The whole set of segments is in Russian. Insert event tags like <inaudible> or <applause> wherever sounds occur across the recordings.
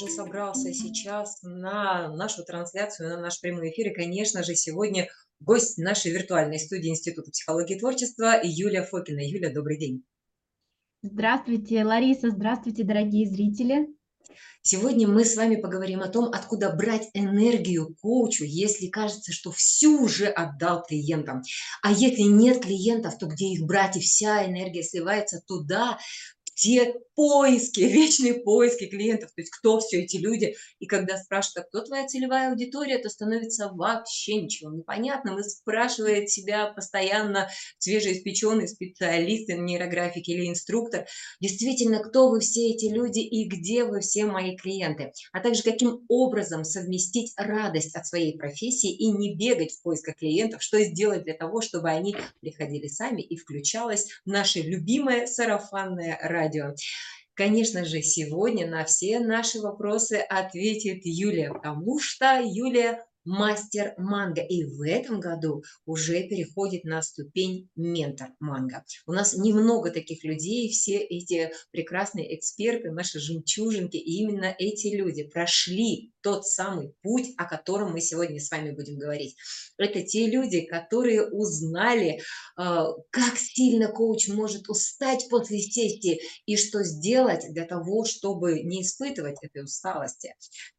уже собрался сейчас на нашу трансляцию, на наш прямой эфир. И, конечно же, сегодня гость нашей виртуальной студии Института психологии и творчества Юлия Фокина. Юля, добрый день! Здравствуйте, Лариса, здравствуйте, дорогие зрители! Сегодня мы с вами поговорим о том, откуда брать энергию коучу, если кажется, что всю уже отдал клиентам. А если нет клиентов, то где их брать, и вся энергия сливается туда, те поиски, <laughs> вечные поиски клиентов, то есть кто все эти люди. И когда спрашивают, а кто твоя целевая аудитория, то становится вообще ничего непонятным. И спрашивает себя постоянно свежеиспеченный специалист нейрографики или инструктор, действительно, кто вы все эти люди и где вы все мои клиенты, а также каким образом совместить радость от своей профессии и не бегать в поисках клиентов, что сделать для того, чтобы они приходили сами и включалось наше любимое сарафанное радио. Конечно же, сегодня на все наши вопросы ответит Юлия, потому что Юлия мастер манго. И в этом году уже переходит на ступень ментор манго. У нас немного таких людей, все эти прекрасные эксперты, наши жемчужинки, и именно эти люди прошли тот самый путь, о котором мы сегодня с вами будем говорить. Это те люди, которые узнали, а, как сильно коуч может устать после сессии и что сделать для того, чтобы не испытывать этой усталости,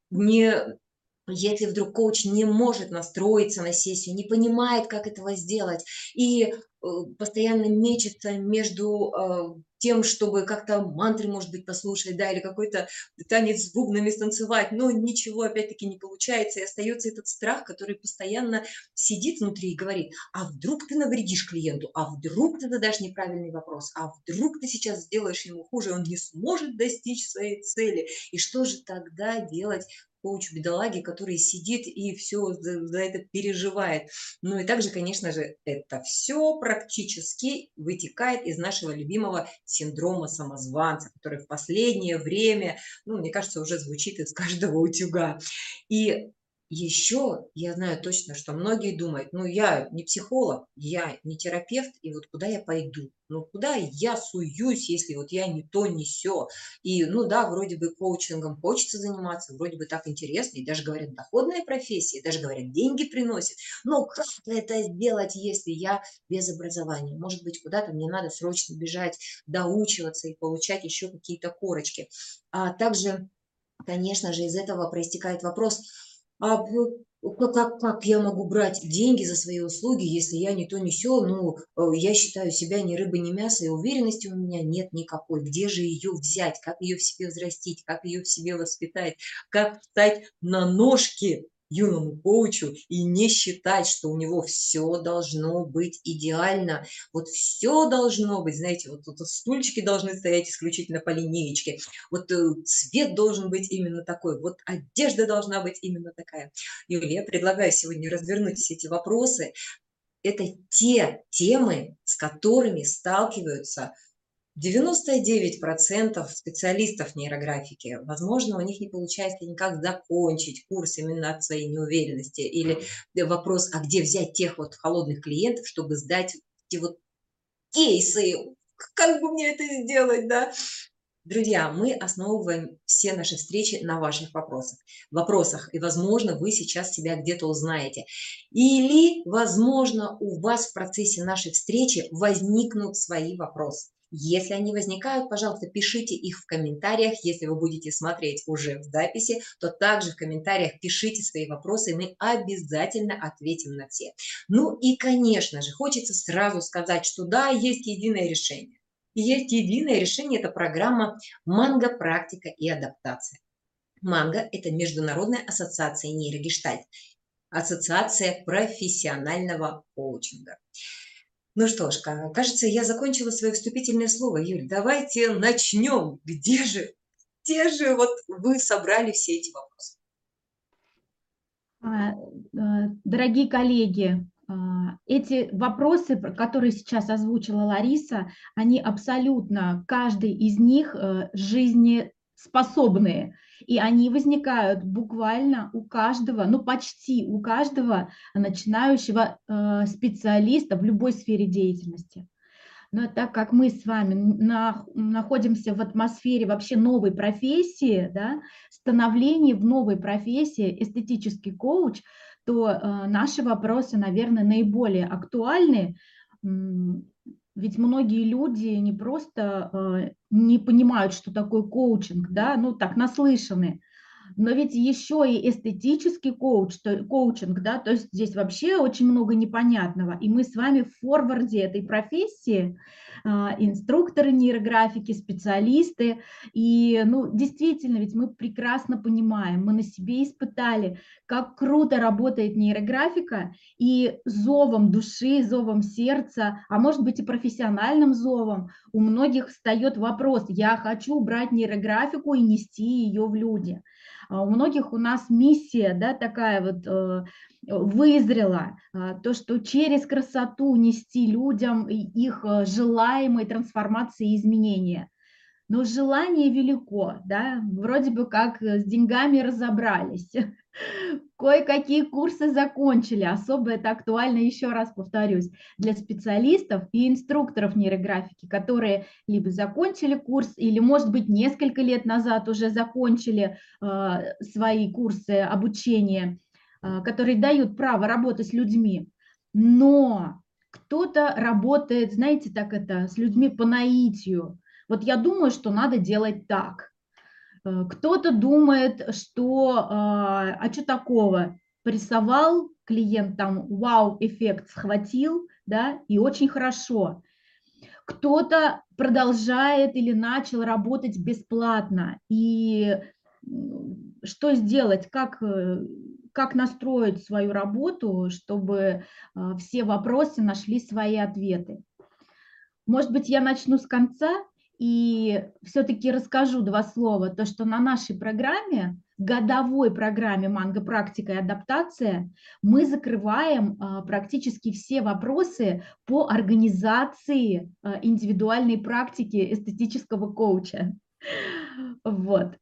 не если вдруг коуч не может настроиться на сессию, не понимает, как этого сделать, и э, постоянно мечется между э, тем, чтобы как-то мантры, может быть, послушать, да, или какой-то танец с бубнами станцевать, но ничего опять-таки не получается, и остается этот страх, который постоянно сидит внутри и говорит, а вдруг ты навредишь клиенту, а вдруг ты задашь неправильный вопрос, а вдруг ты сейчас сделаешь ему хуже, он не сможет достичь своей цели, и что же тогда делать коуч бедолаги, который сидит и все за, за это переживает. Ну и также, конечно же, это все практически вытекает из нашего любимого синдрома самозванца, который в последнее время, ну, мне кажется, уже звучит из каждого утюга. И еще я знаю точно, что многие думают, ну я не психолог, я не терапевт, и вот куда я пойду? Ну куда я суюсь, если вот я не то, не все? И ну да, вроде бы коучингом хочется заниматься, вроде бы так интересно, и даже говорят, доходная профессия, даже говорят, деньги приносит. Но как это сделать, если я без образования? Может быть, куда-то мне надо срочно бежать, доучиваться и получать еще какие-то корочки. А также, конечно же, из этого проистекает вопрос, а как, как я могу брать деньги за свои услуги, если я не то не все, ну, э, я считаю себя ни рыбой, ни мясо, и уверенности у меня нет никакой. Где же ее взять, как ее в себе взрастить, как ее в себе воспитать, как встать на ножки, юному коучу и не считать, что у него все должно быть идеально. Вот все должно быть, знаете, вот тут стульчики должны стоять исключительно по линеечке, вот э, цвет должен быть именно такой, вот одежда должна быть именно такая. Юлия, предлагаю сегодня развернуть все эти вопросы. Это те темы, с которыми сталкиваются 99% специалистов нейрографики, возможно, у них не получается никак закончить курс именно от своей неуверенности. Или вопрос, а где взять тех вот холодных клиентов, чтобы сдать эти вот кейсы, как бы мне это сделать, да? Друзья, мы основываем все наши встречи на ваших вопросах. Вопросах, и, возможно, вы сейчас себя где-то узнаете. Или, возможно, у вас в процессе нашей встречи возникнут свои вопросы. Если они возникают, пожалуйста, пишите их в комментариях. Если вы будете смотреть уже в записи, то также в комментариях пишите свои вопросы, и мы обязательно ответим на все. Ну и, конечно же, хочется сразу сказать, что да, есть единое решение. И есть единое решение – это программа «Манго. Практика и адаптация». Манго – это Международная ассоциация нейрогештальт, ассоциация профессионального коучинга. Ну что ж, кажется, я закончила свое вступительное слово. Юль, давайте начнем. Где же, где же вот вы собрали все эти вопросы? А, а, дорогие коллеги, а, эти вопросы, которые сейчас озвучила Лариса, они абсолютно, каждый из них э, жизнеспособные и они возникают буквально у каждого, ну почти у каждого начинающего э, специалиста в любой сфере деятельности. Но так как мы с вами на, находимся в атмосфере вообще новой профессии, да, становления в новой профессии эстетический коуч, то э, наши вопросы, наверное, наиболее актуальны. Ведь многие люди не просто э, не понимают, что такое коучинг, да, ну так наслышаны, но ведь еще и эстетический коуч, то, коучинг, да, то есть здесь вообще очень много непонятного. И мы с вами в форварде этой профессии, инструкторы нейрографики, специалисты. И, ну, действительно, ведь мы прекрасно понимаем, мы на себе испытали, как круто работает нейрографика, и зовом души, зовом сердца, а может быть и профессиональным зовом, у многих встает вопрос, я хочу брать нейрографику и нести ее в люди. А у многих у нас миссия, да, такая вот э, вызрела, а, то, что через красоту нести людям их э, желаемые трансформации и изменения. Но желание велико, да, вроде бы как с деньгами разобрались, <laughs> Кое-какие курсы закончили. Особо это актуально, еще раз повторюсь, для специалистов и инструкторов нейрографики, которые либо закончили курс, или, может быть, несколько лет назад уже закончили э, свои курсы обучения, э, которые дают право работать с людьми. Но кто-то работает, знаете, так это, с людьми по наитию. Вот я думаю, что надо делать так Э, кто-то думает, что, а, а что такого, порисовал, клиент там вау-эффект схватил, да, и очень хорошо. Кто-то продолжает или начал работать бесплатно, и что сделать, как, э, как настроить свою работу, чтобы все вопросы нашли свои ответы. Может быть, я начну с конца, и все-таки расскажу два слова, то, что на нашей программе, годовой программе «Манго. Практика и адаптация» мы закрываем а, практически все вопросы по организации а, индивидуальной практики эстетического коуча. <laughs> Вот.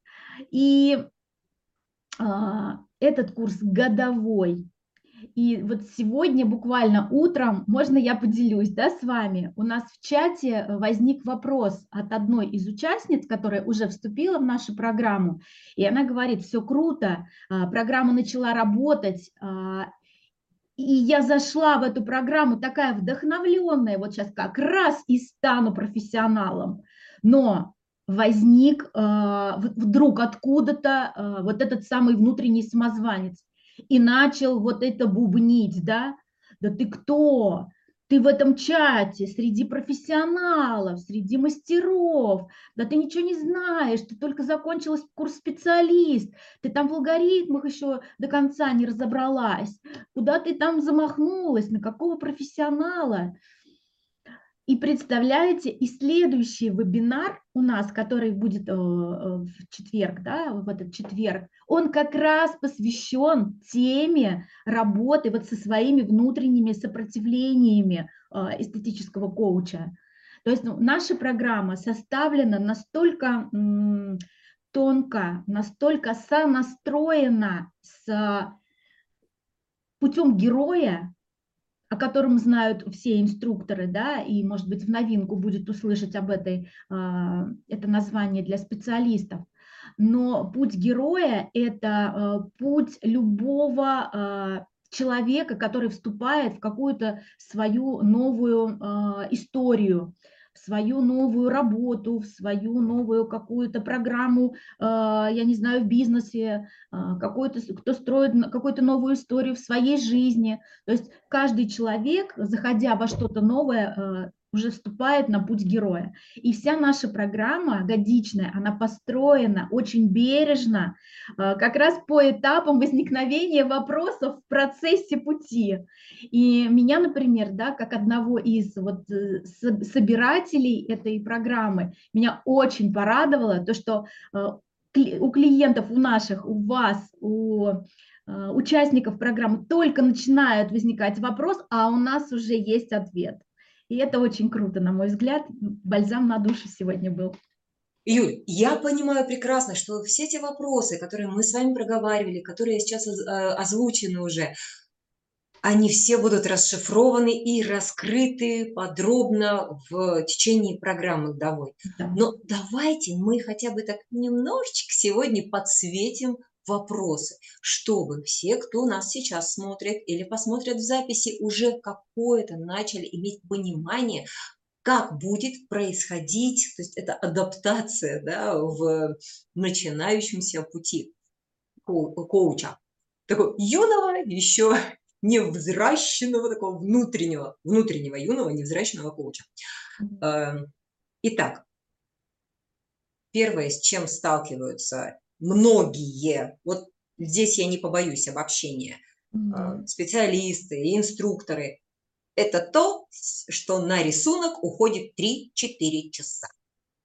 И а, этот курс годовой, и вот сегодня буквально утром, можно я поделюсь да, с вами, у нас в чате э, возник вопрос от одной из участниц, которая уже вступила в нашу программу, и она говорит, все круто, а, программа начала работать, а, и я зашла в эту программу такая вдохновленная, вот сейчас как раз и стану профессионалом, но возник э, вдруг откуда-то э, вот этот самый внутренний самозванец и начал вот это бубнить, да, да ты кто? Ты в этом чате среди профессионалов, среди мастеров, да ты ничего не знаешь, ты только закончила курс специалист, ты там в алгоритмах еще до конца не разобралась, куда ты там замахнулась, на какого профессионала. И представляете, и следующий вебинар у нас, который будет э, в четверг, да, в этот четверг, он как раз посвящен теме работы вот со своими внутренними сопротивлениями э, эстетического коуча. То есть ну, наша программа составлена настолько тонко, настолько сонастроена с путем героя, о котором знают все инструкторы, да, и, может быть, в новинку будет услышать об этой, а, это название для специалистов. Но путь героя – это а, путь любого а, человека, который вступает в какую-то свою новую историю, свою новую работу, в свою новую какую-то программу, а, я не знаю, в бизнесе, а, какой-то, кто строит какую-то новую историю в своей жизни. То есть каждый человек, заходя во что-то новое, а, уже вступает на путь героя. И вся наша программа годичная, она построена очень бережно, а, как раз по этапам возникновения вопросов в процессе пути. И меня, например, да, как одного из вот э, собирателей этой программы, меня очень порадовало то, что а, у клиентов, у наших, у вас, у участников программы только начинают возникать вопрос, а у нас уже есть ответ. И это очень круто, на мой взгляд. Бальзам на душу сегодня был. Юль, я понимаю прекрасно, что все эти вопросы, которые мы с вами проговаривали, которые сейчас э, озвучены уже, они все будут расшифрованы и раскрыты подробно в течение программы годовой. Да. Но давайте мы хотя бы так немножечко сегодня подсветим вопросы, чтобы все, кто нас сейчас смотрит или посмотрят в записи, уже какое-то начали иметь понимание, как будет происходить, то есть это адаптация да, в начинающемся пути коуча. Такого юного, еще невзращенного, такого внутреннего, внутреннего юного невзращенного коуча. Эм, итак, первое, с чем сталкиваются многие, вот здесь я не побоюсь обобщения, mm-hmm. специалисты и инструкторы, это то, что на рисунок уходит 3-4 часа.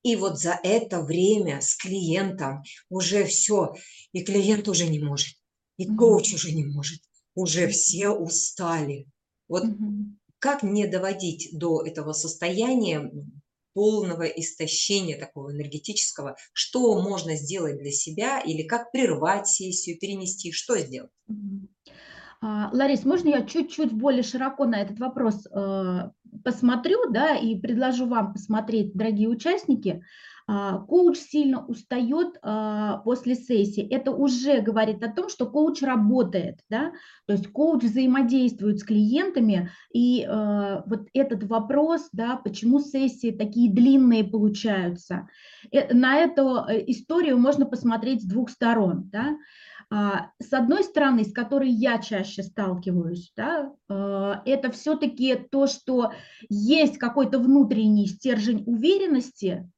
И вот за это время с клиентом уже все, и клиент уже не может, и коуч уже не может, уже все устали. Вот mm-hmm. как не доводить до этого состояния полного истощения такого энергетического, что можно сделать для себя или как прервать сессию, перенести, что сделать? А, Ларис, можно я чуть-чуть более широко на этот вопрос э, посмотрю, да, и предложу вам посмотреть, дорогие участники, коуч сильно устает а, после сессии. Это уже говорит о том, что коуч работает, да? то есть коуч взаимодействует с клиентами, и а, вот этот вопрос, да, почему сессии такие длинные получаются, э, на эту э, историю можно посмотреть с двух сторон. Да? С одной стороны, с которой я чаще сталкиваюсь, да, это все-таки то, что есть какой-то внутренний стержень уверенности,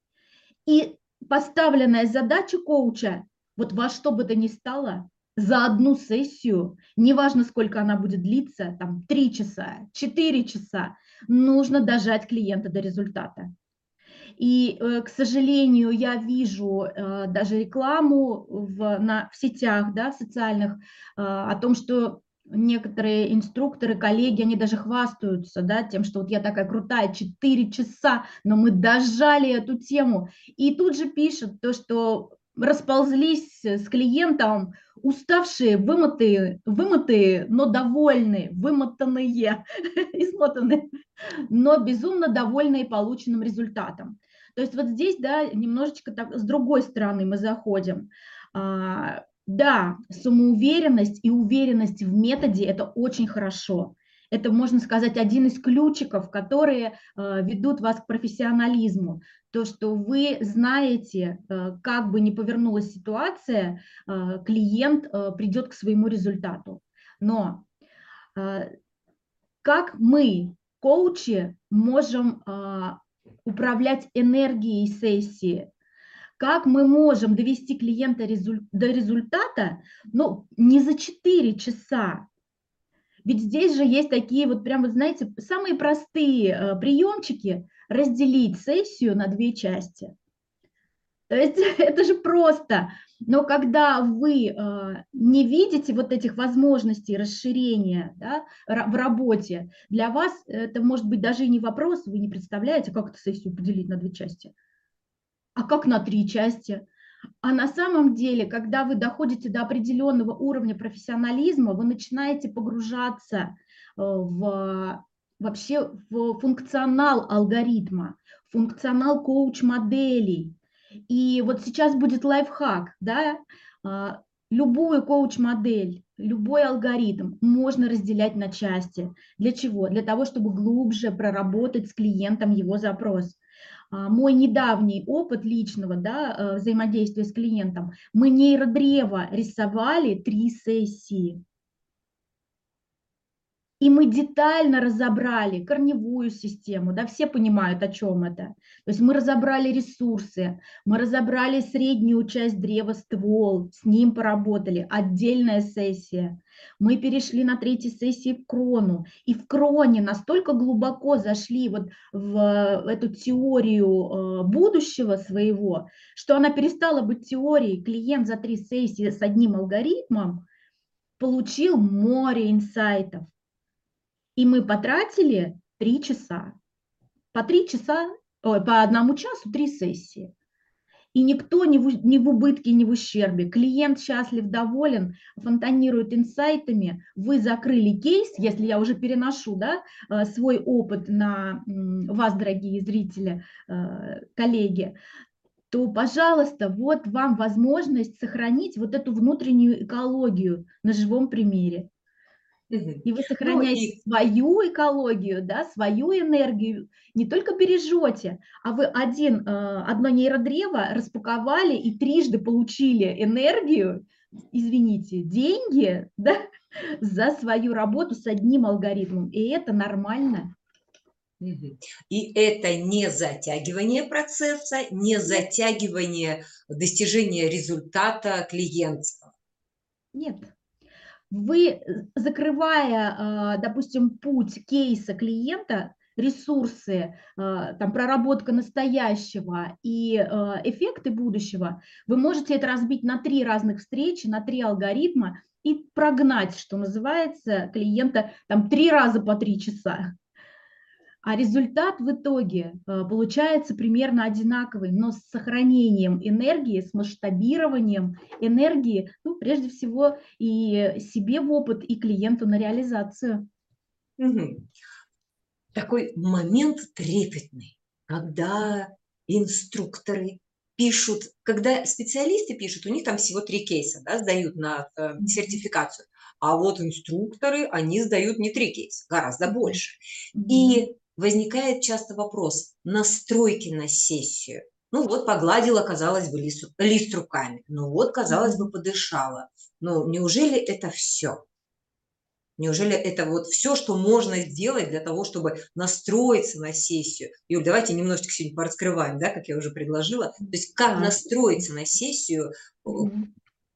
и поставленная задача коуча, вот во что бы то ни стало, за одну сессию, неважно, сколько она будет длиться, там 3 часа, 4 часа, нужно дожать клиента до результата. И, э, к сожалению, я вижу э, даже рекламу в, на, в сетях, да, социальных, э, о том, что некоторые инструкторы, коллеги, они даже хвастаются, да, тем, что вот я такая крутая, 4 часа, но мы дожали эту тему. И тут же пишут то, что расползлись с клиентом уставшие, вымытые, вымытые, но довольные, вымотанные, <laughs> измотанные, но безумно довольные полученным результатом. То есть вот здесь, да, немножечко так с другой стороны мы заходим. Да, самоуверенность и уверенность в методе – это очень хорошо. Это, можно сказать, один из ключиков, которые э, ведут вас к профессионализму. То, что вы знаете, э, как бы ни повернулась ситуация, э, клиент придет к своему результату. Но как мы, коучи, можем управлять энергией сессии, как мы можем довести клиента до результата, ну, не за 4 часа. Ведь здесь же есть такие вот прям, вы знаете, самые простые э, приемчики разделить сессию на две части. То есть <laughs> это же просто. Но когда вы э, не видите вот этих возможностей расширения да, в работе, для вас это может быть даже и не вопрос, вы не представляете, как эту сессию поделить на две части а как на три части? А на самом деле, когда вы доходите до определенного уровня профессионализма, вы начинаете погружаться э, в вообще в функционал алгоритма, функционал коуч-моделей. И вот сейчас будет лайфхак, да, а, любую коуч-модель, любой алгоритм можно разделять на части. Для чего? Для того, чтобы глубже проработать с клиентом его запрос. А, мой недавний опыт личного да, э, взаимодействия с клиентом, мы нейродрево рисовали три сессии. И мы детально разобрали корневую систему, да, все понимают, о чем это. То есть мы разобрали ресурсы, мы разобрали среднюю часть древа, ствол, с ним поработали, отдельная сессия. Мы перешли на третьей сессии в крону, и в кроне настолько глубоко зашли вот в эту теорию э, будущего своего, что она перестала быть теорией. Клиент за три сессии с одним алгоритмом получил море инсайтов и мы потратили три часа. По три часа, ой, по одному часу три сессии. И никто не в, не в убытке, не в ущербе. Клиент счастлив, доволен, фонтанирует инсайтами. Вы закрыли кейс, если я уже переношу да, э, свой опыт на вас, дорогие зрители, э, коллеги, то, пожалуйста, вот вам возможность сохранить вот эту внутреннюю экологию на живом примере. И вы сохраняете ну, и... свою экологию, да, свою энергию, не только бережете, а вы один, э, одно нейродрево распаковали и трижды получили энергию, извините, деньги, <laughs> да, за свою работу с одним алгоритмом. И это нормально. И это не затягивание процесса, не затягивание достижения результата клиентства. Нет, вы, э, закрывая, а, допустим, путь кейса клиента, ресурсы, а, там, проработка настоящего и а, эффекты будущего, вы можете это разбить на три разных встречи, на три алгоритма и прогнать, что называется, клиента там три раза по три часа. А результат в итоге э, получается примерно одинаковый, но с сохранением энергии, с масштабированием энергии, ну, прежде всего, и себе в опыт, и клиенту на реализацию. Угу. Такой момент трепетный, когда инструкторы пишут, когда специалисты пишут, у них там всего три кейса, да, сдают на э, сертификацию, а вот инструкторы, они сдают не три кейса, гораздо больше. И возникает часто вопрос настройки на сессию. Ну вот погладила, казалось бы, лист, лист руками. Ну вот, казалось бы, подышала. Но неужели это все? Неужели это вот все, что можно сделать для того, чтобы настроиться на сессию? Юль, давайте немножечко сегодня пораскрываем, да, как я уже предложила. То есть как настроиться на сессию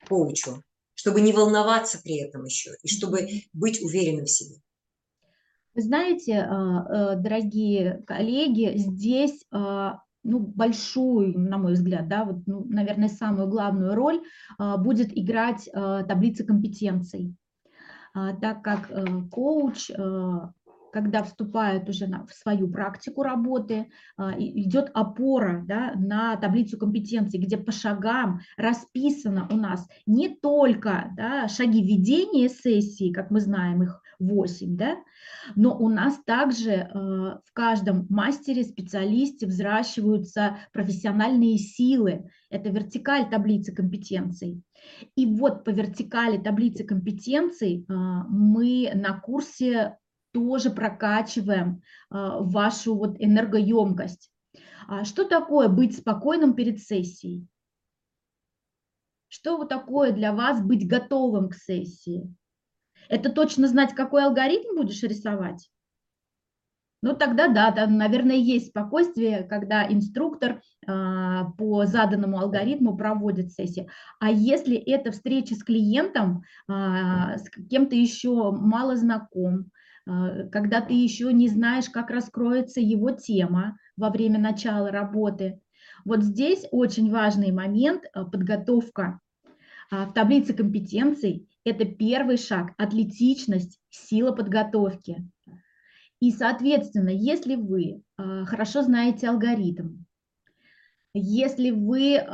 коучу, чтобы не волноваться при этом еще, и чтобы быть уверенным в себе. Вы знаете, а, э, дорогие коллеги, здесь а, ну, большую, на мой взгляд, да, вот, ну, наверное, самую главную роль а, будет играть таблица компетенций, так как э, коуч когда вступает уже в свою практику работы, идет опора да, на таблицу компетенций, где по шагам расписано у нас не только да, шаги ведения сессии, как мы знаем, их 8, да, но у нас также э, в каждом мастере, специалисте взращиваются профессиональные силы. Это вертикаль таблицы компетенций. И вот по вертикали таблицы компетенций э, мы на курсе тоже прокачиваем а, вашу вот энергоемкость. А что такое быть спокойным перед сессией? Что такое для вас быть готовым к сессии? Это точно знать, какой алгоритм будешь рисовать? Ну тогда да, там, наверное, есть спокойствие, когда инструктор а, по заданному алгоритму проводит сессию. А если это встреча с клиентом, а, с кем-то еще мало знаком, а, когда ты еще не знаешь, как раскроется его тема во время начала работы. Вот здесь очень важный момент подготовка. В таблице компетенций это первый шаг – атлетичность, сила подготовки. И, соответственно, если вы хорошо знаете алгоритм, если вы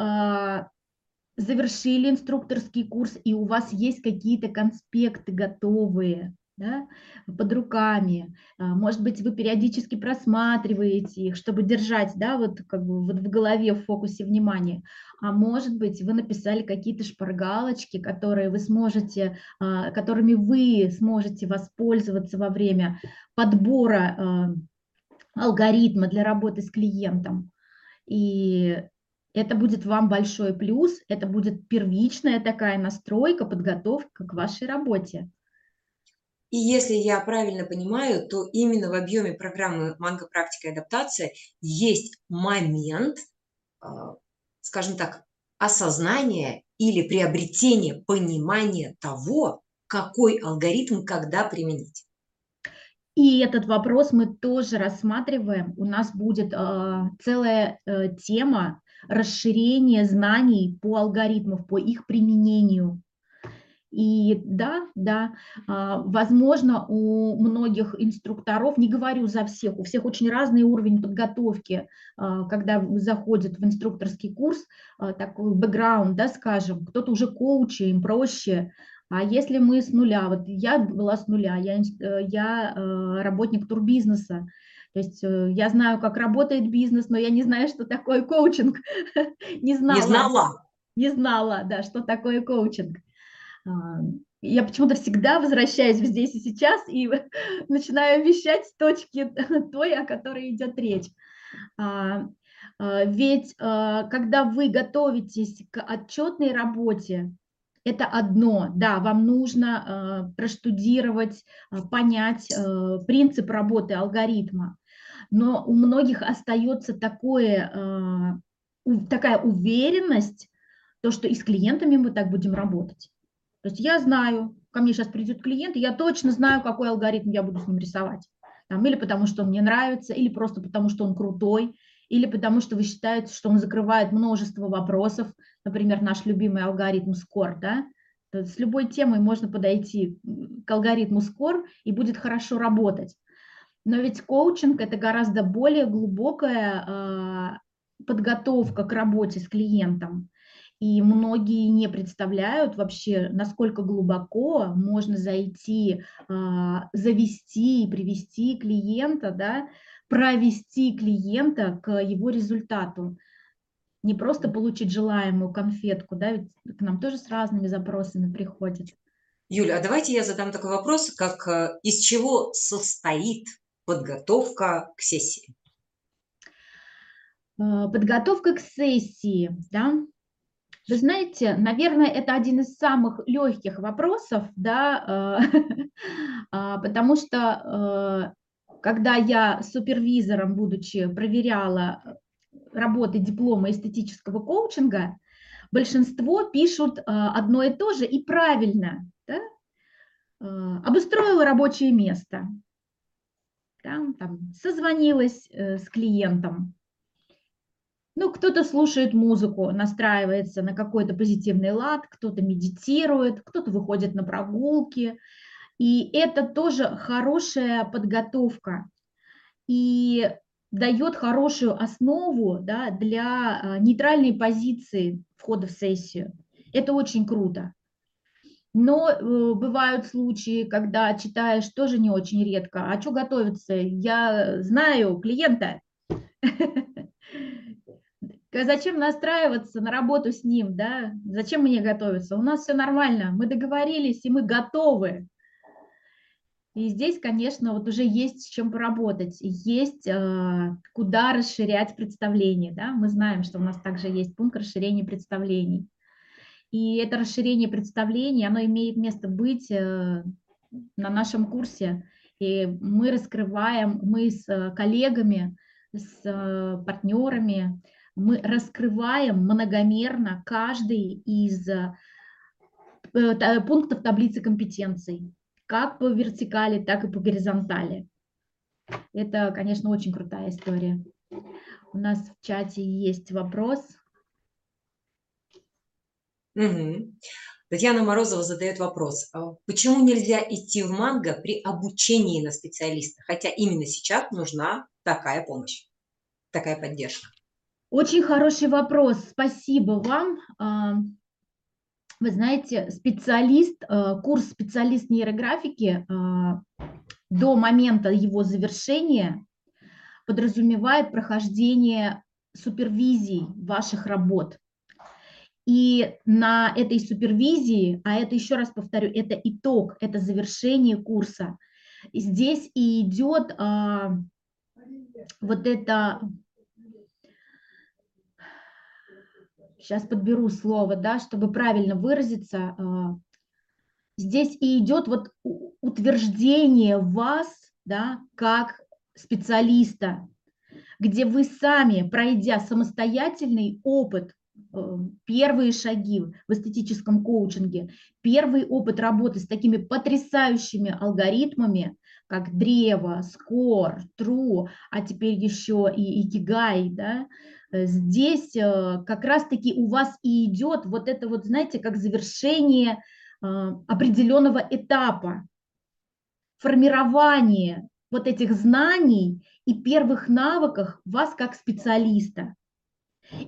завершили инструкторский курс и у вас есть какие-то конспекты готовые, да, под руками. А, может быть, вы периодически просматриваете их, чтобы держать да, вот как бы вот в голове в фокусе внимания. А может быть, вы написали какие-то шпаргалочки, которые вы сможете, а, которыми вы сможете воспользоваться во время подбора а, алгоритма для работы с клиентом. И это будет вам большой плюс, это будет первичная такая настройка, подготовка к вашей работе. И если я правильно понимаю, то именно в объеме программы «Манго. Практика и адаптация» есть момент, а, скажем так, осознания или приобретения понимания того, какой алгоритм когда применить. И этот вопрос мы тоже рассматриваем. У нас будет э, целая э, тема расширения знаний по алгоритмам, по их применению. И да, да, а, возможно, у многих инструкторов, не говорю за всех, у всех очень разный уровень подготовки, а, когда заходят в инструкторский курс, а, такой бэкграунд, да, скажем, кто-то уже коучи, им проще, а если мы с нуля, вот я была с нуля, я, э, я э, работник турбизнеса, то есть э, я знаю, как работает бизнес, но я не знаю, что такое коучинг. <laughs> Не знала. Не знала. Не знала, да, что такое коучинг. А, я почему-то всегда возвращаюсь в здесь и сейчас и <laughs> начинаю вещать с точки <laughs> той, о которой идет речь. А, а, ведь когда вы готовитесь к отчетной работе, это одно, да, вам нужно проштудировать, понять принцип работы алгоритма, но у многих остается такое, такая уверенность, то, что и с клиентами мы так будем работать. То есть я знаю, ко мне сейчас придет клиент, и я точно знаю, какой алгоритм я буду с ним рисовать. Там, или потому что он мне нравится, или просто потому что он крутой, или потому что вы считаете, что он закрывает множество вопросов, например, наш любимый алгоритм SCORE, да? С любой темой можно подойти к алгоритму SCORE и будет хорошо работать. Но ведь коучинг – это гораздо более глубокая э, подготовка к работе с клиентом. И многие не представляют вообще, насколько глубоко можно зайти, а, завести и привести клиента, да, провести клиента к его результату. Не просто получить желаемую конфетку, да, ведь к нам тоже с разными запросами приходят. Юля, а давайте я задам такой вопрос, как э, из чего состоит подготовка к сессии? Э, подготовка к сессии, да, вы знаете, наверное, это один из самых легких вопросов, да, э, <laughs> а, потому что э, когда я супервизором, будучи, проверяла работы диплома эстетического коучинга, большинство пишут э, одно и то же и правильно. Да? Обустроила рабочее место, да, там, созвонилась с клиентом, ну, кто-то слушает музыку, настраивается на какой-то позитивный лад, кто-то медитирует, кто-то выходит на прогулки. И это тоже хорошая подготовка и дает хорошую основу да, для а, нейтральной позиции входа в сессию. Это очень круто. Но э, бывают случаи, когда читаешь тоже не очень редко. А что готовиться? Я знаю клиента. <laughs> Зачем настраиваться на работу с ним, да? Зачем мне готовиться? У нас все нормально, мы договорились, и мы готовы. И здесь, конечно, вот уже есть с чем поработать, есть э, куда расширять представление, да? Мы знаем, что у нас также есть пункт расширения представлений. И это расширение представлений, оно имеет место быть э, на нашем курсе. И мы раскрываем, мы с э, коллегами, с партнерами, мы раскрываем многомерно каждый из э, пунктов таблицы компетенций, как по вертикали, так и по горизонтали. Это, конечно, очень крутая история. У нас в чате есть вопрос. Угу. Татьяна Морозова задает вопрос. А почему нельзя идти в манго при обучении на специалиста, хотя именно сейчас нужна такая помощь, такая поддержка? Очень хороший вопрос, спасибо вам. А, вы знаете, специалист, а, курс специалист нейрографики а, до момента его завершения подразумевает прохождение супервизий ваших работ. И на этой супервизии, а это еще раз повторю, это итог, это завершение курса, здесь и идет а, вот это сейчас подберу слово, да, чтобы правильно выразиться, а, здесь и идет вот утверждение вас, да, как специалиста, где вы сами, пройдя самостоятельный опыт, э, первые шаги в эстетическом коучинге, первый опыт работы с такими потрясающими алгоритмами, как древо, скор, тру, а теперь еще и икигай, да, Э, здесь э, как раз-таки у вас и идет вот это вот, знаете, как завершение определенного этапа формирования вот этих знаний и первых навыках вас как специалиста.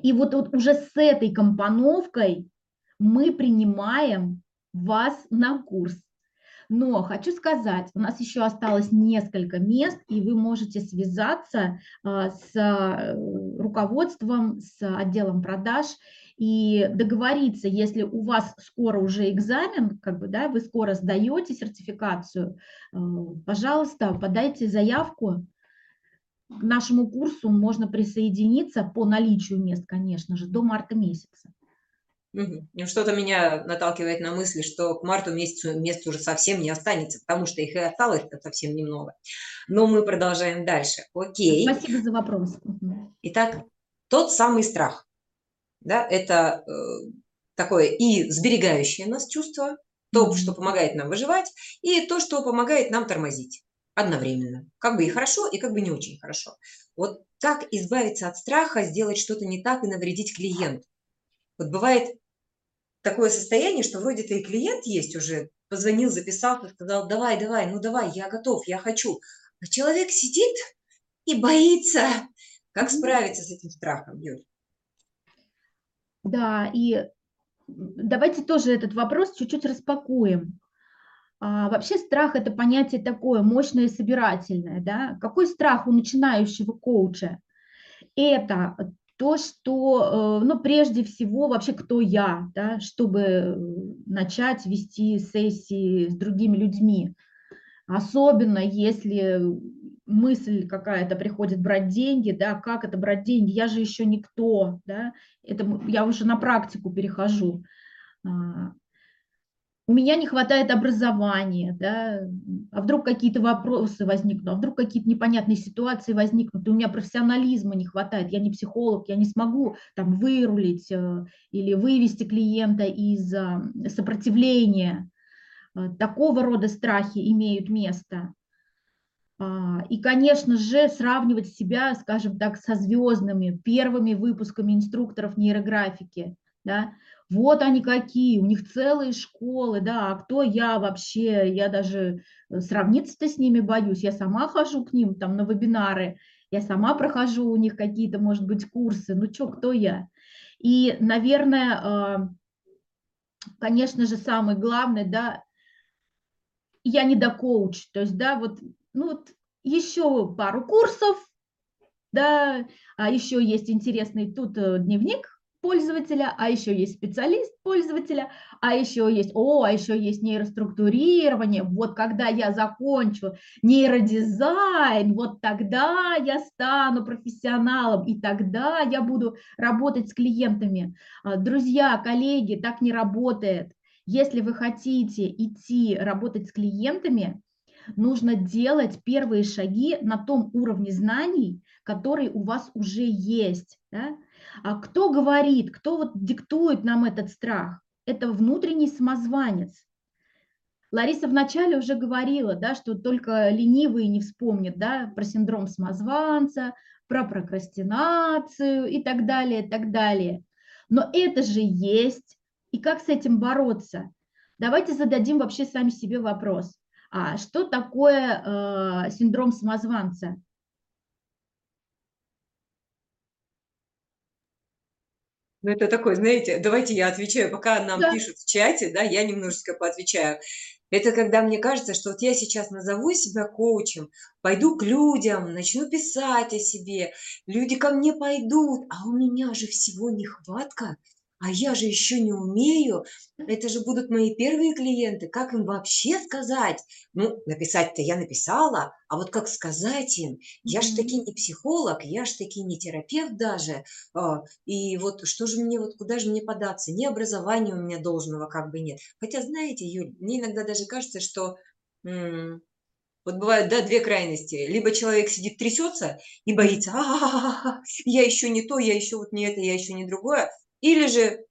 И вот, вот уже с этой компоновкой мы принимаем вас на курс. Но хочу сказать, у нас еще осталось несколько мест, и вы можете связаться а, с э, руководством, с отделом продаж и договориться, если у вас скоро уже экзамен, как бы, да, вы скоро сдаете сертификацию, э, пожалуйста, подайте заявку, к нашему курсу можно присоединиться по наличию мест, конечно же, до марта месяца. Ну, что-то меня наталкивает на мысли, что к марту месяцу мест уже совсем не останется, потому что их и осталось совсем немного. Но мы продолжаем дальше. Окей. Спасибо за вопрос. Итак, тот самый страх. Да, это э, такое и сберегающее нас чувство, то, что помогает нам выживать, и то, что помогает нам тормозить одновременно. Как бы и хорошо, и как бы не очень хорошо. Вот как избавиться от страха, сделать что-то не так и навредить клиенту? Вот бывает такое состояние, что вроде ты и клиент есть уже, позвонил, записал, сказал, давай, давай, ну давай, я готов, я хочу. А человек сидит и боится. Как справиться с этим страхом, Юль? Да, и давайте тоже этот вопрос чуть-чуть распакуем. А, вообще страх – это понятие такое мощное и собирательное. Да? Какой страх у начинающего коуча? Это то, что, э, ну, прежде всего, вообще, кто я, да, чтобы начать вести сессии с другими людьми. Особенно если мысль какая-то приходит брать деньги, да, как это брать деньги, я же еще никто, да, это я уже на практику перехожу. А, у меня не хватает образования, да, а вдруг какие-то вопросы возникнут, а вдруг какие-то непонятные ситуации возникнут, и у меня профессионализма не хватает, я не психолог, я не смогу там вырулить э, или вывести клиента из э, сопротивления. Э, такого рода страхи имеют место. А, и, конечно же, сравнивать себя, скажем так, со звездными первыми выпусками инструкторов нейрографики, да, вот они какие, у них целые школы, да, а кто я вообще, я даже э, сравниться-то с ними боюсь, я сама хожу к ним там на вебинары, я сама прохожу у них какие-то, может быть, курсы, ну что, кто я? И, наверное, а, конечно же, самое главное, да, я не до коуч, то есть, да, вот, ну вот еще пару курсов, да, а еще есть интересный тут э, дневник пользователя, а еще есть специалист пользователя, а еще есть, о, а еще есть нейроструктурирование. Вот когда я закончу нейродизайн, вот тогда я стану профессионалом, и тогда я буду работать с клиентами. А, друзья, коллеги, так не работает. Если вы хотите идти работать с клиентами, нужно делать первые шаги на том уровне знаний, который у вас уже есть. Да? А кто говорит, кто вот диктует нам этот страх? Это внутренний самозванец. Лариса вначале уже говорила, да, что только ленивые не вспомнят да, про синдром самозванца, про прокрастинацию и так далее, и так далее. Но это же есть. И как с этим бороться? Давайте зададим вообще сами себе вопрос. А что такое э, синдром самозванца? Ну, это такой, знаете, давайте я отвечаю, пока нам да. пишут в чате, да, я немножечко поотвечаю. Это когда мне кажется, что вот я сейчас назову себя коучем, пойду к людям, начну писать о себе, люди ко мне пойдут, а у меня же всего нехватка, а я же еще не умею, это же будут мои первые клиенты, как им вообще сказать? Ну, написать-то я написала, а вот как сказать им? Я же таки не психолог, я же таки не терапевт даже, а, и вот что же мне, вот куда же мне податься? Ни образования у меня должного как бы нет. Хотя, знаете, Юль, мне иногда даже кажется, что вот бывают, да, две крайности. Либо человек сидит, трясется и боится, а, -а, -а, -а я еще не то, я еще вот не это, я еще не другое. Или же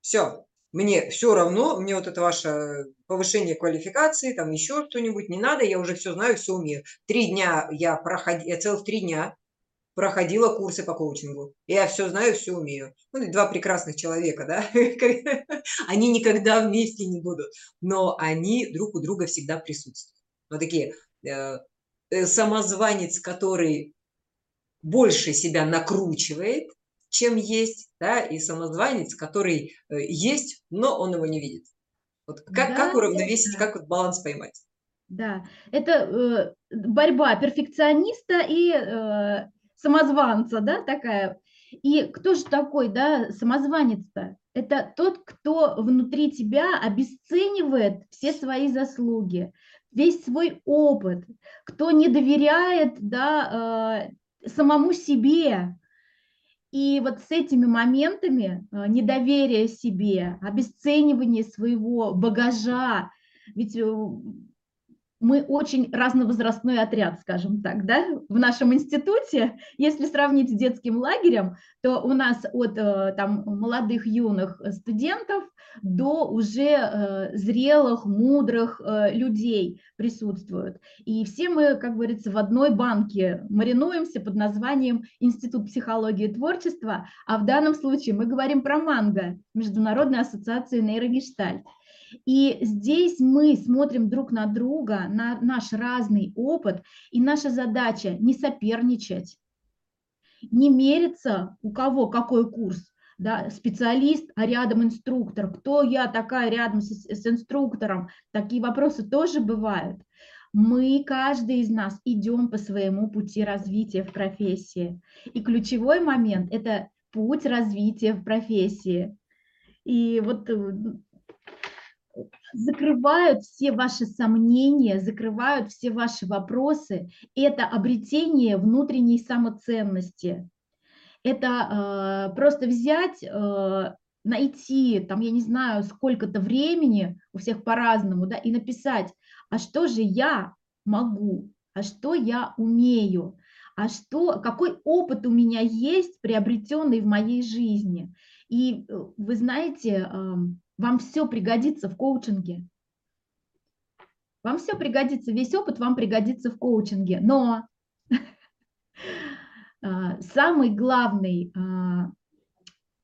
все, мне все равно, мне вот это ваше повышение квалификации, там еще что-нибудь не надо, я уже все знаю, все умею. Три дня я проходил, я целых три дня проходила курсы по коучингу. Я все знаю, все умею. Ну, два прекрасных человека, да, <laughs> они никогда вместе не будут, но они друг у друга всегда присутствуют. Вот такие э, э, самозванец, который больше себя накручивает, чем есть, да, и самозванец, который э, есть, но он его не видит. Вот как, Да, как уравновесить, да. как вот баланс поймать? Да, это э, борьба перфекциониста и э, самозванца, да, такая. И кто же такой, да, самозванец-то? Это тот, кто внутри тебя обесценивает все свои заслуги, весь свой опыт, кто не доверяет, да, э, самому себе. И вот с этими моментами э, недоверия себе, обесценивания своего багажа, ведь э, мы очень разновозрастной отряд, скажем так, да, в нашем институте. Если сравнить с детским лагерем, то у нас от э, там молодых юных студентов до уже э, зрелых, мудрых э, людей присутствуют. И все мы, как говорится, в одной банке маринуемся под названием Институт психологии и творчества, а в данном случае мы говорим про МАНГО, Международная ассоциация нейрогештальт. И здесь мы смотрим друг на друга, на наш разный опыт, и наша задача не соперничать, не мериться, у кого какой курс, да, специалист, а рядом инструктор, кто я такая рядом с, с инструктором, такие вопросы тоже бывают. Мы, каждый из нас, идем по своему пути развития в профессии. И ключевой момент – это путь развития в профессии. И вот э, закрывают все ваши сомнения, закрывают все ваши вопросы. Это обретение внутренней самоценности. Это э, просто взять, э, найти, там, я не знаю, сколько-то времени, у всех по-разному, да, и написать, а что же я могу, а что я умею, а что, какой опыт у меня есть, приобретенный в моей жизни. И э, вы знаете, вам все пригодится в коучинге. Вам все пригодится, весь опыт вам пригодится в коучинге. Но <laughs> а, самый главный а,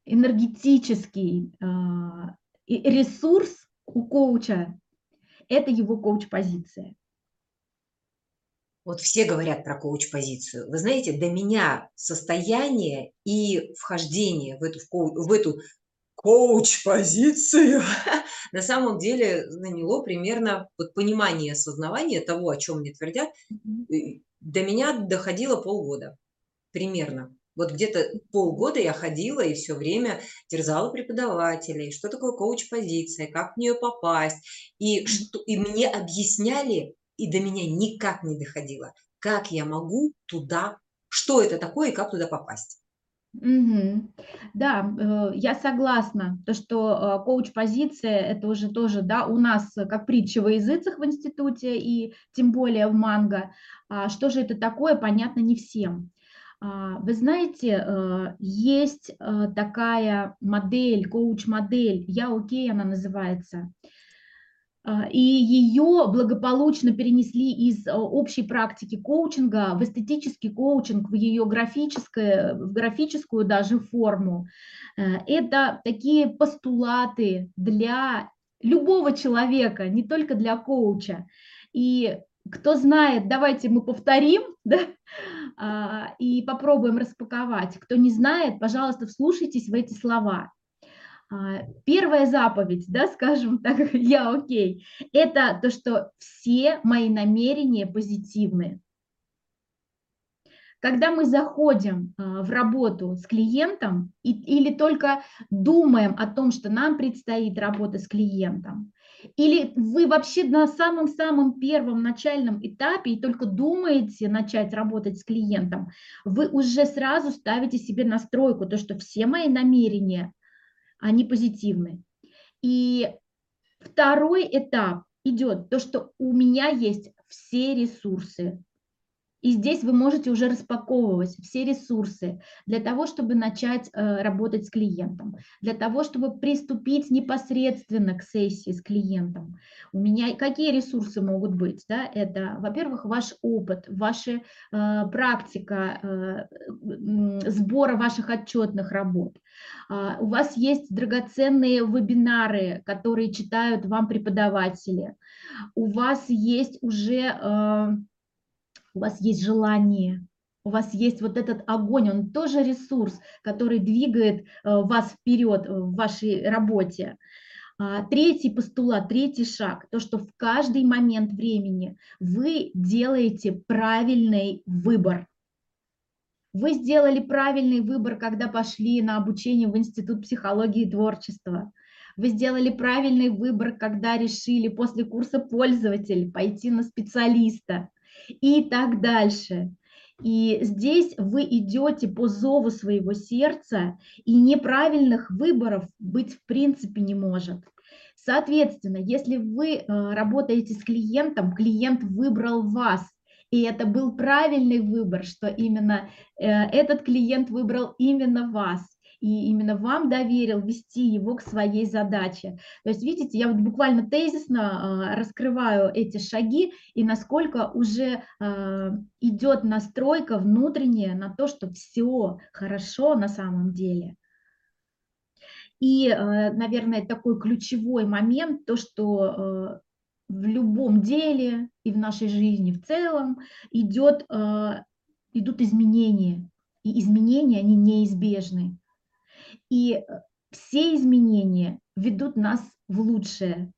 энергетический а, ресурс у коуча – это его коуч-позиция. Вот все говорят про коуч-позицию. Вы знаете, до меня состояние и вхождение в эту, в эту коуч-позицию <laughs> на самом деле наняло примерно вот понимание, осознавание того, о чем мне твердят, до меня доходило полгода примерно. Вот где-то полгода я ходила и все время терзала преподавателей, что такое коуч-позиция, как в нее попасть. И, что, и мне объясняли, и до меня никак не доходило, как я могу туда, что это такое и как туда попасть. Мгм. Да, э, я согласна, то, что э, коуч-позиция, это уже тоже, да, у нас как притча во языцах в институте и тем более в манго. А что же это такое, понятно не всем. А, Вы знаете, э, есть такая модель, коуч-модель, я окей, она называется. А, и ее благополучно перенесли из а, общей практики коучинга в эстетический коучинг, в ее графическое, в графическую даже форму. Э, это такие постулаты для любого человека, не только для коуча. И кто знает, давайте мы повторим <laughs> да, а, и попробуем распаковать. Кто не знает, пожалуйста, вслушайтесь в эти слова. А, первая заповедь, да, скажем так, <laughs> я окей, это то, что все мои намерения позитивны. Когда мы заходим а, в работу с клиентом и, или только думаем о том, что нам предстоит работа с клиентом, или вы вообще на самом-самом первом начальном этапе и только думаете начать работать с клиентом, вы уже сразу ставите себе настройку, то, что все мои намерения они позитивны. И второй этап идет то, что у меня есть все ресурсы. И здесь вы можете уже распаковывать все ресурсы для того, чтобы начать э, работать с клиентом, для того, чтобы приступить непосредственно к сессии с клиентом. У меня какие ресурсы могут быть? Да? Это, во-первых, ваш опыт, ваша э, практика э, сбора ваших отчетных работ. Э, у вас есть драгоценные вебинары, которые читают вам преподаватели. У вас есть уже... Э, у вас есть желание, у вас есть вот этот огонь, он тоже ресурс, который двигает э, вас вперед в вашей работе. А, третий постулат, третий шаг, то, что в каждый момент времени вы делаете правильный выбор. Вы сделали правильный выбор, когда пошли на обучение в Институт психологии и творчества. Вы сделали правильный выбор, когда решили после курса пользователь пойти на специалиста и так дальше. И здесь вы идете по зову своего сердца, и неправильных выборов быть в принципе не может. Соответственно, если вы э, работаете с клиентом, клиент выбрал вас, и это был правильный выбор, что именно э, этот клиент выбрал именно вас и именно вам доверил вести его к своей задаче. То есть, видите, я вот буквально тезисно а, раскрываю эти шаги и насколько уже а, идет настройка внутренняя на то, что все хорошо на самом деле. И, а, наверное, такой ключевой момент, то, что в любом деле и в нашей жизни в целом идет, идут изменения. И изменения, они неизбежны. И э, все изменения ведут нас в лучшее.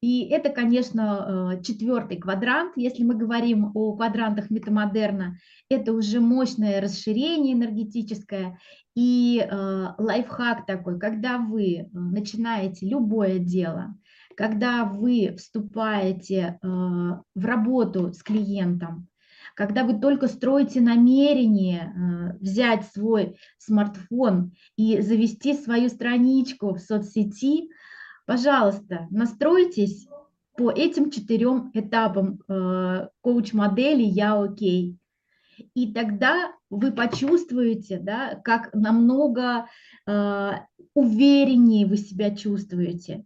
И это, конечно, э, четвертый квадрант. Если мы говорим о квадрантах метамодерна, это уже мощное расширение энергетическое. И э, лайфхак такой, когда вы начинаете любое дело, когда вы вступаете в работу с клиентом, когда вы только строите намерение э, взять свой смартфон и завести свою страничку в соцсети, пожалуйста, настройтесь по этим четырем этапам э, коуч-модели «Я окей». И тогда вы почувствуете, да, как намного э, увереннее вы себя чувствуете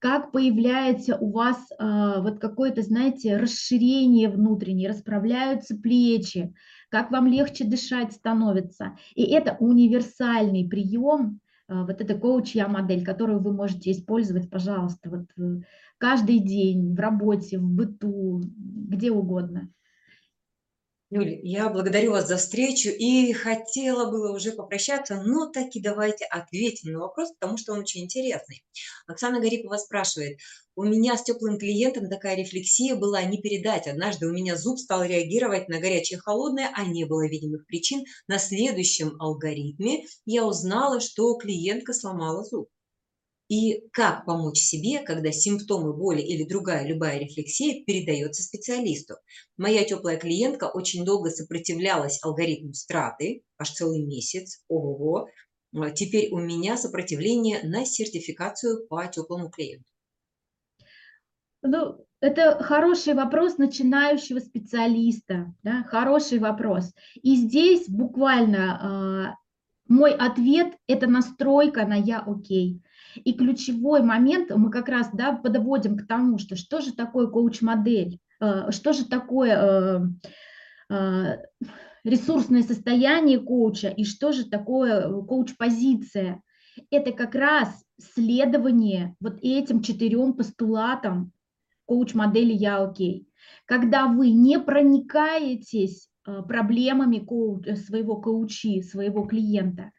как появляется у вас э, вот какое-то, знаете, расширение внутреннее, расправляются плечи, как вам легче дышать становится. И это универсальный прием, э, вот эта коучья модель, которую вы можете использовать, пожалуйста, вот э, каждый день в работе, в быту, где угодно. Юля, я благодарю вас за встречу и хотела было уже попрощаться, но таки давайте ответим на вопрос, потому что он очень интересный. Оксана Гарипова спрашивает, у меня с теплым клиентом такая рефлексия была не передать. Однажды у меня зуб стал реагировать на горячее и холодное, а не было видимых причин. На следующем алгоритме я узнала, что клиентка сломала зуб и как помочь себе, когда симптомы боли или другая любая рефлексия передается специалисту. Моя теплая клиентка очень долго сопротивлялась алгоритму страты, аж целый месяц, ого-го. А теперь у меня сопротивление на сертификацию по теплому клиенту. Ну, это хороший вопрос начинающего специалиста, да, хороший вопрос. И здесь буквально э, мой ответ – это настройка на «я окей». И ключевой момент мы как раз да, подводим к тому, что что же такое коуч-модель, э, что же такое э, э, ресурсное состояние коуча и что же такое коуч-позиция. Это как раз следование вот этим четырем постулатам коуч-модели «Я окей». Когда вы не проникаетесь проблемами своего коучи, своего клиента,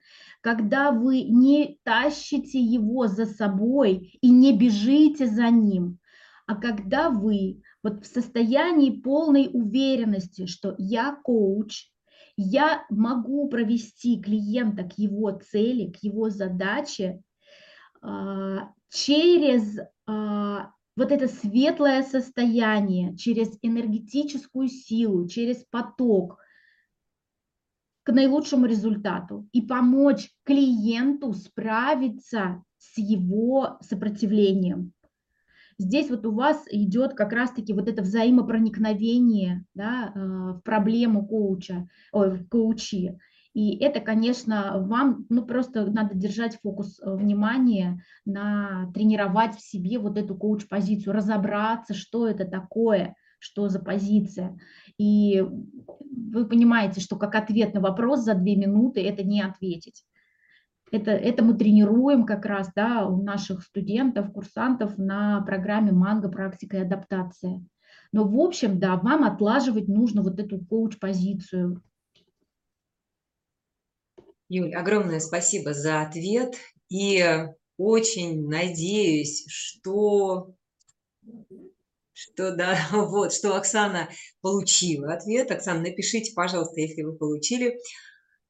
когда вы не тащите его за собой и не бежите за ним, а когда вы вот в состоянии полной уверенности, что я коуч, я могу провести клиента к его цели, к его задаче а, через а, вот это светлое состояние, через энергетическую силу, через поток, к наилучшему результату и помочь клиенту справиться с его сопротивлением. здесь вот у вас идет как раз-таки вот это взаимопроникновение да, э, в проблему коуча, ой, коучи. И это, конечно, вам ну, просто надо держать фокус э, внимания на тренировать в себе вот эту коуч-позицию, разобраться, что это такое, что за позиция. И вы понимаете, что как ответ на вопрос за две минуты это не ответить. Это, это мы тренируем как раз да, у наших студентов, курсантов на программе «Манго. Практика и адаптация». Но в общем, да, вам отлаживать нужно вот эту коуч-позицию, Юль, огромное спасибо за ответ. И очень надеюсь, что, что, да, <laughs> вот, что Оксана получила ответ. Оксана, напишите, пожалуйста, если вы получили.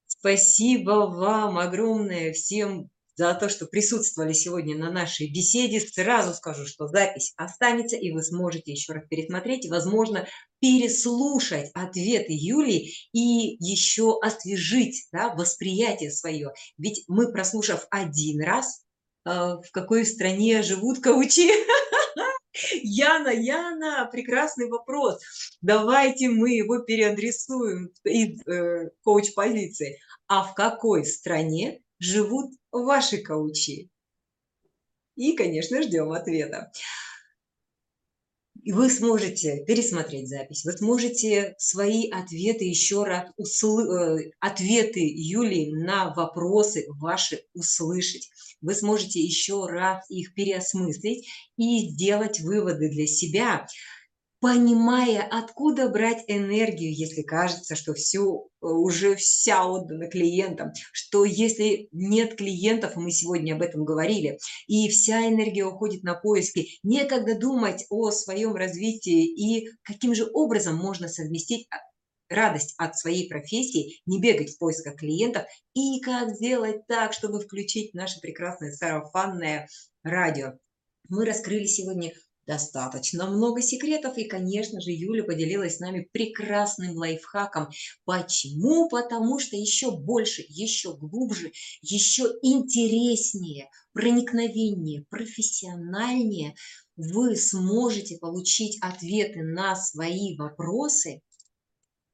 Спасибо вам огромное всем за то, что присутствовали сегодня на нашей беседе. Сразу скажу, что запись останется, и вы сможете еще раз пересмотреть, возможно, переслушать ответы Юлии и еще освежить да, восприятие свое. Ведь мы, прослушав один раз, э, в какой стране живут <laughs> каучи, Яна, Яна, прекрасный вопрос. Давайте мы его переадресуем из э, коуч-позиции. А в какой стране живут ваши коучи? И, конечно, ждем ответа. И вы сможете пересмотреть запись, вы сможете свои ответы еще раз, усл... Э, ответы Юлии на вопросы ваши услышать. Вы сможете еще раз их переосмыслить и сделать выводы для себя, понимая, откуда брать энергию, если кажется, что все э, уже вся отдана клиентам, что если нет клиентов, мы сегодня об этом говорили, и вся энергия уходит на поиски, некогда думать о своем развитии и каким же образом можно совместить а, радость от своей профессии, не бегать в поисках клиентов и как сделать так, чтобы включить наше прекрасное сарафанное радио. Мы раскрыли сегодня достаточно много секретов. И, конечно же, Юля поделилась с нами прекрасным лайфхаком. Почему? Потому что еще больше, еще глубже, еще интереснее, проникновеннее, профессиональнее вы сможете получить ответы на свои вопросы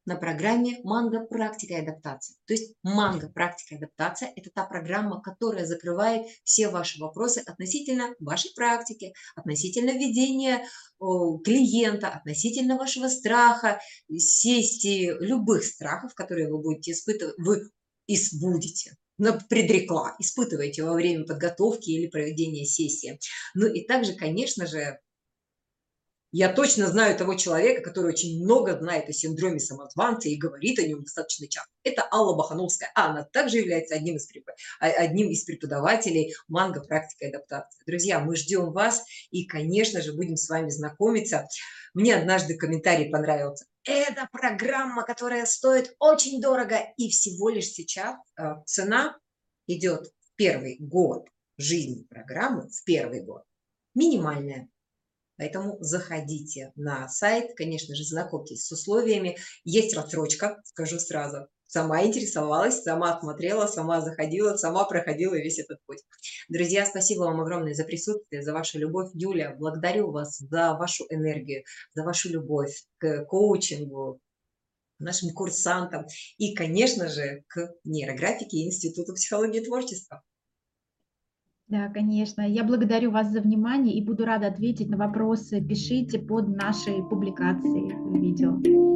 на программе «Манго. Практика и адаптация». То есть «Манго. Практика и адаптация» – это та программа, которая закрывает все ваши вопросы относительно вашей практики, относительно ведения клиента, относительно вашего страха, сессии, любых страхов, которые вы будете испытывать, вы будете предрекла, испытываете во время подготовки или проведения сессии. Ну и также, конечно же, я точно знаю того человека, который очень много знает о синдроме самозванца и говорит о нем достаточно часто. Это Алла Бахановская. А она также является одним из, а, одним из преподавателей манго практика адаптации. Друзья, мы ждем вас и, конечно же, будем с вами знакомиться. Мне однажды комментарий понравился. Это программа, которая стоит очень дорого и всего лишь сейчас э, цена идет в первый год жизни программы, в первый год, минимальная Поэтому заходите на сайт, конечно же, знакомьтесь с условиями. Есть рассрочка, скажу сразу. Сама интересовалась, сама смотрела, сама заходила, сама проходила весь этот путь. Друзья, спасибо вам огромное за присутствие, за вашу любовь. Юля, благодарю вас за вашу энергию, за вашу любовь к коучингу, нашим курсантам и, конечно же, к нейрографике и Институту психологии и творчества. Да, конечно. Я благодарю вас за внимание и буду рада ответить на вопросы. Пишите под нашей публикацией видео.